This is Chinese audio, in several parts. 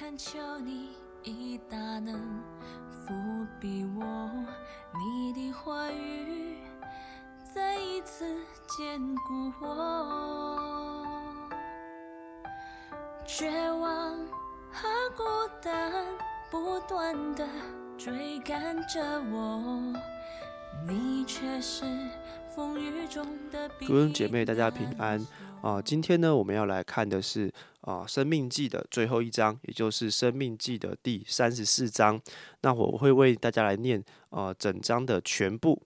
恳求你以大能伏庇我，你的话语再一次坚固我。绝望和孤单不断的追赶着我，你却是风雨中的避各位姐妹，大家平安啊！今天呢，我们要来看的是啊《生命记》的最后一章，也就是《生命记》的第三十四章。那我会为大家来念啊整章的全部。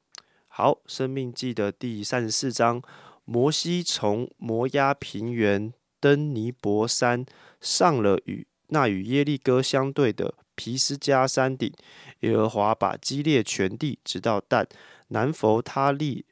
好，《生命记》的第三十四章，摩西从摩押平原登尼伯山，上了与那与耶利哥相对的皮斯加山顶。耶和华把基列全地直到但，南弗他利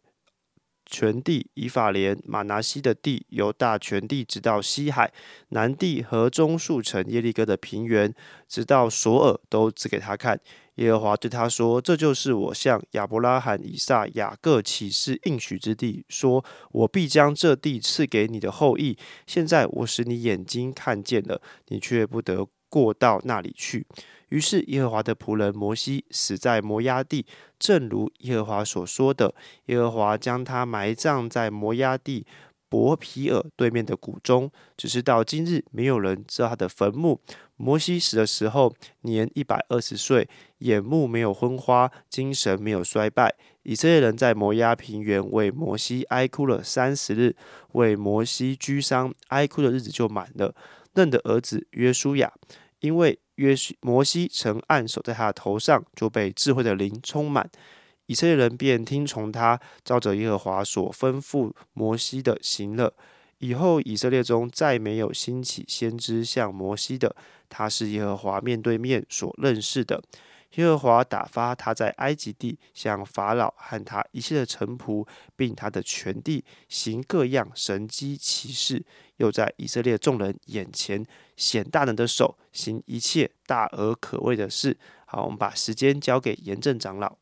全地、以法莲、马拿西的地、由大全地，直到西海南地和中数城耶利哥的平原，直到索尔，都指给他看。耶和华对他说：“这就是我向亚伯拉罕、以撒、雅各起誓应许之地，说我必将这地赐给你的后裔。现在我使你眼睛看见了，你却不得过到那里去。”于是耶和华的仆人摩西死在摩押地，正如耶和华所说的。耶和华将他埋葬在摩押地伯皮尔对面的谷中，只是到今日没有人知道他的坟墓。摩西死的时候年一百二十岁，眼目没有昏花，精神没有衰败。以色列人在摩押平原为摩西哀哭了三十日，为摩西居丧哀哭的日子就满了。嫩的儿子约书亚，因为约摩西曾按手在他的头上，就被智慧的灵充满。以色列人便听从他，照着耶和华所吩咐摩西的行了。以后以色列中再没有兴起先知像摩西的，他是耶和华面对面所认识的。耶和华打发他在埃及地向法老和他一切的臣仆，并他的全地行各样神机奇事，又在以色列众人眼前显大能的手，行一切大而可畏的事。好，我们把时间交给严正长老。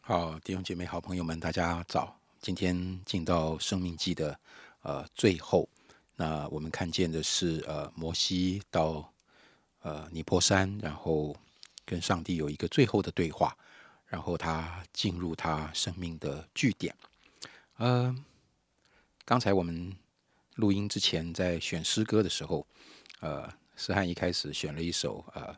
好，弟兄姐妹、好朋友们，大家早！今天进到生命记的呃最后，那我们看见的是呃摩西到呃尼泊山，然后跟上帝有一个最后的对话，然后他进入他生命的据点。呃，刚才我们录音之前在选诗歌的时候，呃，思翰一开始选了一首呃。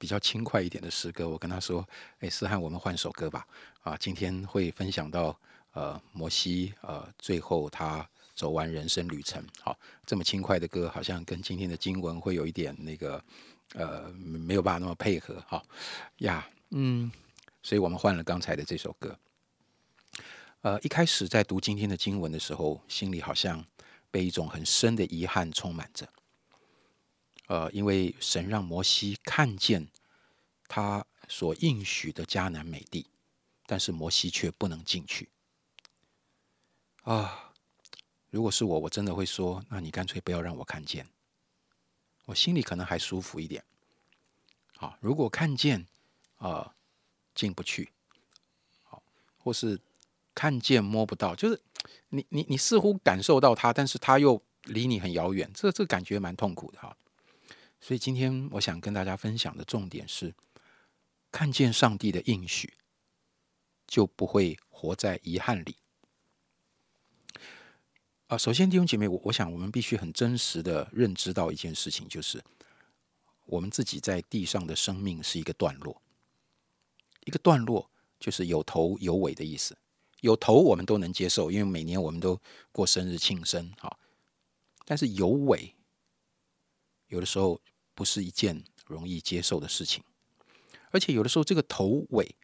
比较轻快一点的诗歌，我跟他说：“哎，思翰，我们换首歌吧。啊，今天会分享到呃摩西呃最后他走完人生旅程。好，这么轻快的歌，好像跟今天的经文会有一点那个呃没有办法那么配合。好呀，嗯，所以我们换了刚才的这首歌。呃，一开始在读今天的经文的时候，心里好像被一种很深的遗憾充满着。”呃，因为神让摩西看见他所应许的迦南美地，但是摩西却不能进去。啊，如果是我，我真的会说，那你干脆不要让我看见，我心里可能还舒服一点。好，如果看见啊进不去，好，或是看见摸不到，就是你你你似乎感受到他，但是他又离你很遥远，这这感觉蛮痛苦的哈。所以今天我想跟大家分享的重点是，看见上帝的应许，就不会活在遗憾里。啊，首先弟兄姐妹，我我想我们必须很真实的认知到一件事情，就是我们自己在地上的生命是一个段落，一个段落就是有头有尾的意思。有头我们都能接受，因为每年我们都过生日庆生，好，但是有尾。有的时候不是一件容易接受的事情，而且有的时候这个头尾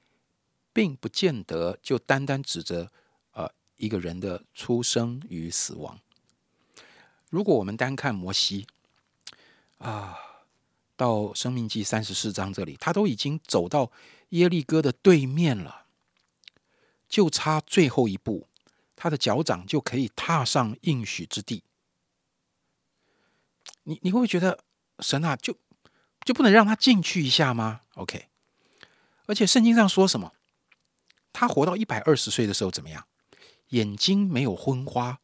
并不见得就单单指着呃一个人的出生与死亡。如果我们单看摩西啊，到生命记三十四章这里，他都已经走到耶利哥的对面了，就差最后一步，他的脚掌就可以踏上应许之地。你你会不会觉得神啊，就就不能让他进去一下吗？OK，而且圣经上说什么？他活到一百二十岁的时候怎么样？眼睛没有昏花，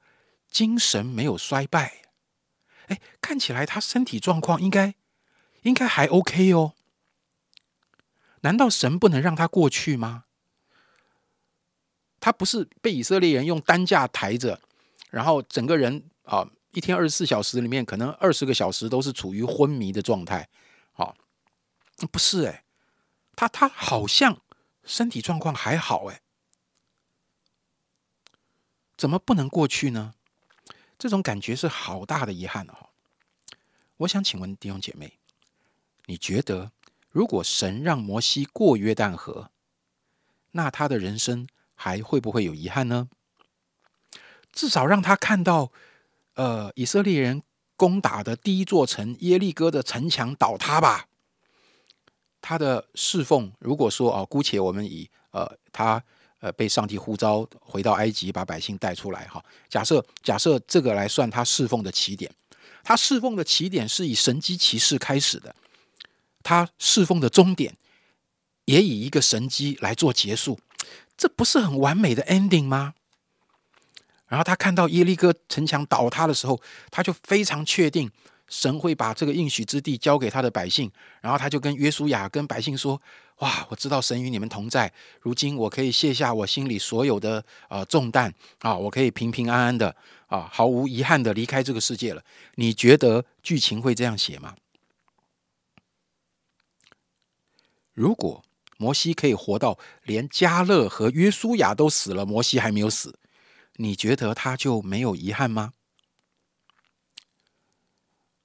精神没有衰败。哎，看起来他身体状况应该应该还 OK 哦。难道神不能让他过去吗？他不是被以色列人用担架抬着，然后整个人啊，一天二十四小时里面，可能二十个小时都是处于昏迷的状态。好，不是哎，他他好像身体状况还好哎，怎么不能过去呢？这种感觉是好大的遗憾哦。我想请问弟兄姐妹，你觉得如果神让摩西过约旦河，那他的人生？还会不会有遗憾呢？至少让他看到，呃，以色列人攻打的第一座城耶利哥的城墙倒塌吧。他的侍奉，如果说啊，姑且我们以呃他呃被上帝呼召回到埃及，把百姓带出来哈。假设假设这个来算他侍奉的起点，他侍奉的起点是以神机骑士开始的，他侍奉的终点也以一个神机来做结束。这不是很完美的 ending 吗？然后他看到耶利哥城墙倒塌的时候，他就非常确定神会把这个应许之地交给他的百姓。然后他就跟约书亚跟百姓说：“哇，我知道神与你们同在，如今我可以卸下我心里所有的呃重担啊，我可以平平安安的啊，毫无遗憾的离开这个世界了。”你觉得剧情会这样写吗？如果？摩西可以活到连加勒和约书亚都死了，摩西还没有死，你觉得他就没有遗憾吗？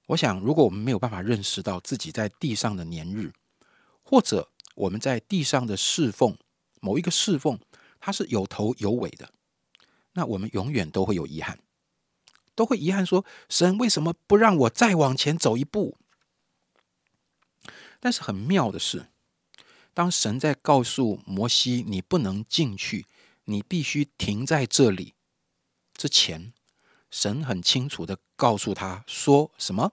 我想，如果我们没有办法认识到自己在地上的年日，或者我们在地上的侍奉某一个侍奉，它是有头有尾的，那我们永远都会有遗憾，都会遗憾说：神为什么不让我再往前走一步？但是很妙的是。当神在告诉摩西你不能进去，你必须停在这里之前，神很清楚的告诉他说：“什么？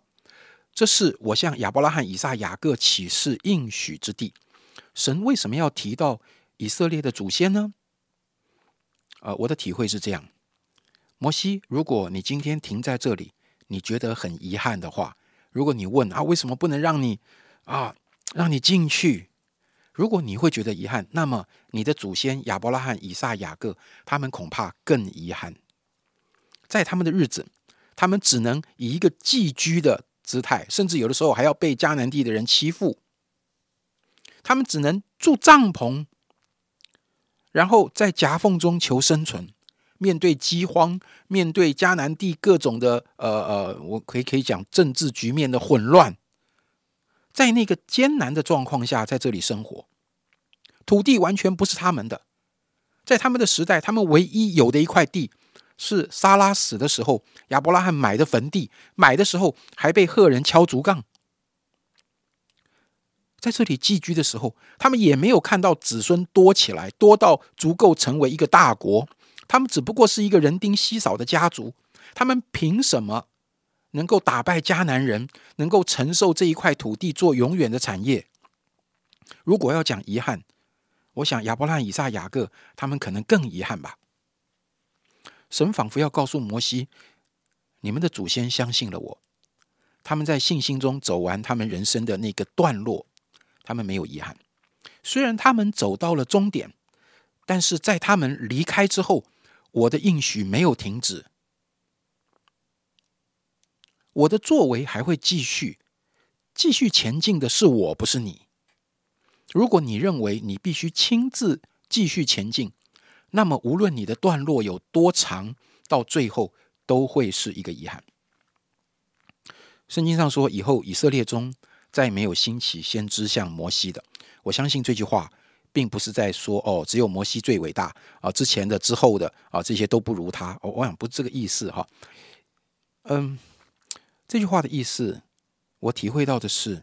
这是我向亚伯拉罕、以撒、雅各启示应许之地。”神为什么要提到以色列的祖先呢？呃，我的体会是这样：摩西，如果你今天停在这里，你觉得很遗憾的话，如果你问啊，为什么不能让你啊，让你进去？如果你会觉得遗憾，那么你的祖先亚伯拉罕、以撒、雅各，他们恐怕更遗憾。在他们的日子，他们只能以一个寄居的姿态，甚至有的时候还要被迦南地的人欺负。他们只能住帐篷，然后在夹缝中求生存，面对饥荒，面对迦南地各种的呃呃，我可以可以讲政治局面的混乱。在那个艰难的状况下，在这里生活，土地完全不是他们的。在他们的时代，他们唯一有的一块地，是撒拉死的时候，亚伯拉罕买的坟地。买的时候还被赫人敲竹杠。在这里寄居的时候，他们也没有看到子孙多起来，多到足够成为一个大国。他们只不过是一个人丁稀少的家族。他们凭什么？能够打败迦南人，能够承受这一块土地做永远的产业。如果要讲遗憾，我想亚伯拉罕、以撒、雅各他们可能更遗憾吧。神仿佛要告诉摩西：你们的祖先相信了我，他们在信心中走完他们人生的那个段落，他们没有遗憾。虽然他们走到了终点，但是在他们离开之后，我的应许没有停止。我的作为还会继续，继续前进的是我，不是你。如果你认为你必须亲自继续前进，那么无论你的段落有多长，到最后都会是一个遗憾。圣经上说，以后以色列中再没有兴起先知像摩西的。我相信这句话并不是在说哦，只有摩西最伟大啊，之前的、之后的啊，这些都不如他。我想不是这个意思哈。嗯。这句话的意思，我体会到的是，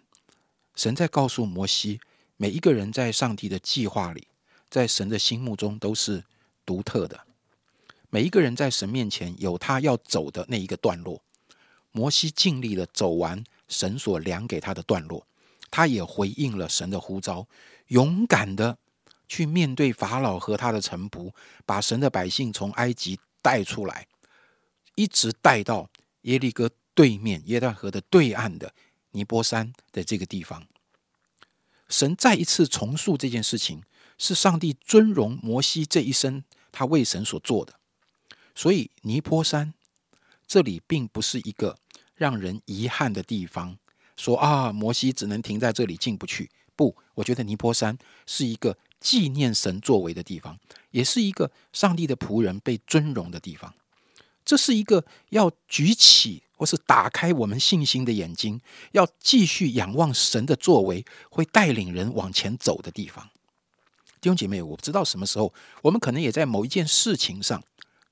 神在告诉摩西，每一个人在上帝的计划里，在神的心目中都是独特的。每一个人在神面前有他要走的那一个段落。摩西尽力的走完神所量给他的段落，他也回应了神的呼召，勇敢的去面对法老和他的臣仆，把神的百姓从埃及带出来，一直带到耶利哥。对面耶旦河的对岸的尼泊山的这个地方。神再一次重塑这件事情，是上帝尊荣摩西这一生他为神所做的。所以尼泊山这里并不是一个让人遗憾的地方，说啊，摩西只能停在这里进不去。不，我觉得尼泊山是一个纪念神作为的地方，也是一个上帝的仆人被尊荣的地方。这是一个要举起。或是打开我们信心的眼睛，要继续仰望神的作为，会带领人往前走的地方。弟兄姐妹，我不知道什么时候，我们可能也在某一件事情上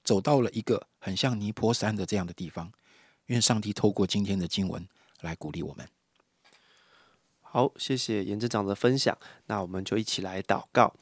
走到了一个很像尼泊山的这样的地方。愿上帝透过今天的经文来鼓励我们。好，谢谢严正长的分享。那我们就一起来祷告。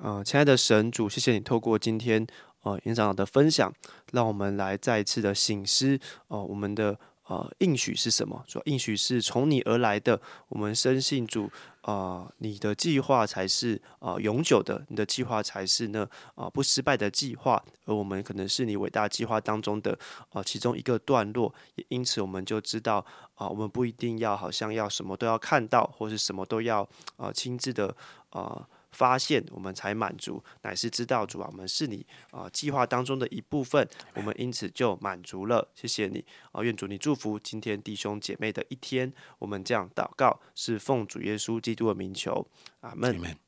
嗯，亲爱的神主，谢谢你透过今天。呃，院长的分享，让我们来再一次的醒思。哦，我们的呃应许是什么？说应许是从你而来的。我们深信主啊，你的计划才是啊永久的，你的计划才是呢啊不失败的计划。而我们可能是你伟大计划当中的啊其中一个段落。也因此，我们就知道啊，我们不一定要好像要什么都要看到，或是什么都要啊亲自的啊。发现我们才满足，乃是知道主啊，我们是你啊计划当中的一部分，我们因此就满足了。谢谢你啊，愿主你祝福今天弟兄姐妹的一天。我们这样祷告，是奉主耶稣基督的名求，阿门。